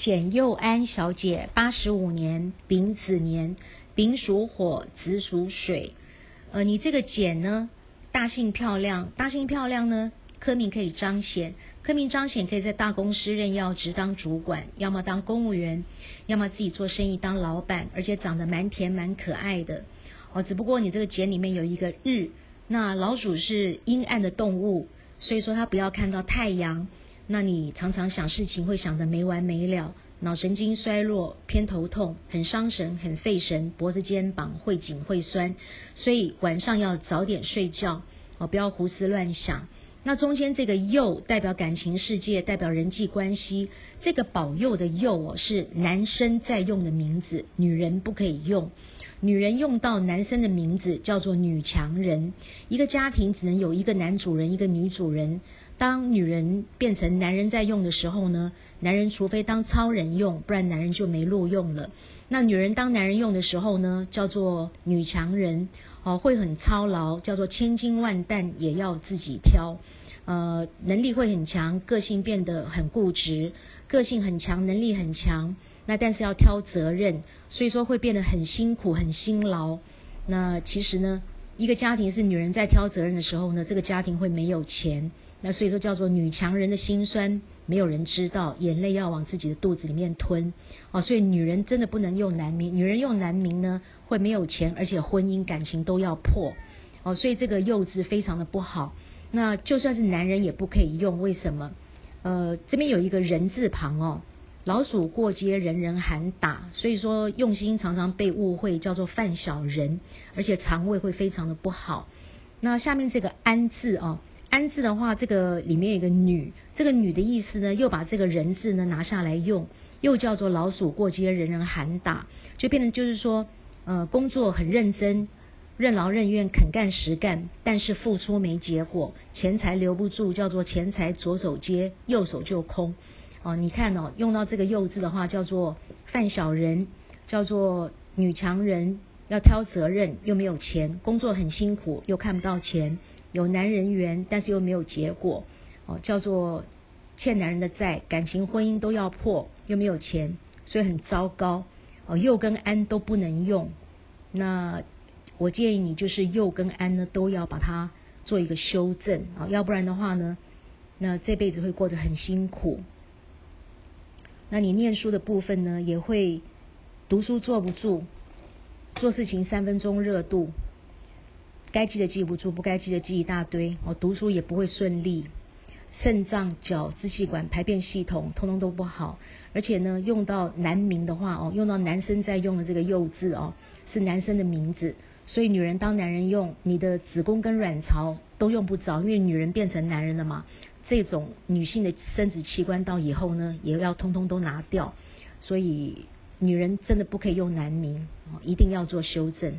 简佑安小姐，八十五年丙子年，丙属火，子属水。呃，你这个简呢，大姓漂亮，大姓漂亮呢，科名可以彰显，科名彰显可以在大公司任要职当主管，要么当公务员，要么自己做生意当老板，而且长得蛮甜蛮可爱的。哦，只不过你这个简里面有一个日，那老鼠是阴暗的动物，所以说它不要看到太阳，那你常常想事情会想得没完没了。脑神经衰弱，偏头痛，很伤神，很费神，脖子、肩膀会紧会酸，所以晚上要早点睡觉哦，不要胡思乱想。那中间这个右代表感情世界，代表人际关系。这个保佑的佑哦，是男生在用的名字，女人不可以用。女人用到男生的名字叫做女强人。一个家庭只能有一个男主人，一个女主人。当女人变成男人在用的时候呢，男人除非当超人用，不然男人就没路用了。那女人当男人用的时候呢，叫做女强人，哦，会很操劳，叫做千金万担也要自己挑，呃，能力会很强，个性变得很固执，个性很强，能力很强，那但是要挑责任，所以说会变得很辛苦，很辛劳。那其实呢，一个家庭是女人在挑责任的时候呢，这个家庭会没有钱。那所以说叫做女强人的心酸，没有人知道，眼泪要往自己的肚子里面吞哦。所以女人真的不能用男名，女人用男名呢会没有钱，而且婚姻感情都要破哦。所以这个幼稚非常的不好。那就算是男人也不可以用，为什么？呃，这边有一个人字旁哦，老鼠过街人人喊打，所以说用心常常被误会叫做犯小人，而且肠胃会非常的不好。那下面这个安字哦。安字的话，这个里面有个女，这个女的意思呢，又把这个人字呢拿下来用，又叫做老鼠过街人人喊打，就变成就是说，呃，工作很认真，任劳任怨，肯干实干，但是付出没结果，钱财留不住，叫做钱财左手接，右手就空。哦，你看哦，用到这个幼字的话，叫做犯小人，叫做女强人，要挑责任，又没有钱，工作很辛苦，又看不到钱。有男人缘，但是又没有结果，哦，叫做欠男人的债，感情婚姻都要破，又没有钱，所以很糟糕。哦，右跟安都不能用。那我建议你就是又跟安呢都要把它做一个修正啊，要不然的话呢，那这辈子会过得很辛苦。那你念书的部分呢，也会读书坐不住，做事情三分钟热度。该记的记不住，不该记的记一大堆。我读书也不会顺利，肾脏、脚、支气管、排便系统通通都不好。而且呢，用到男名的话哦，用到男生在用的这个幼字哦，是男生的名字。所以女人当男人用，你的子宫跟卵巢都用不着，因为女人变成男人了嘛。这种女性的生殖器官到以后呢，也要通通都拿掉。所以女人真的不可以用男名哦，一定要做修正。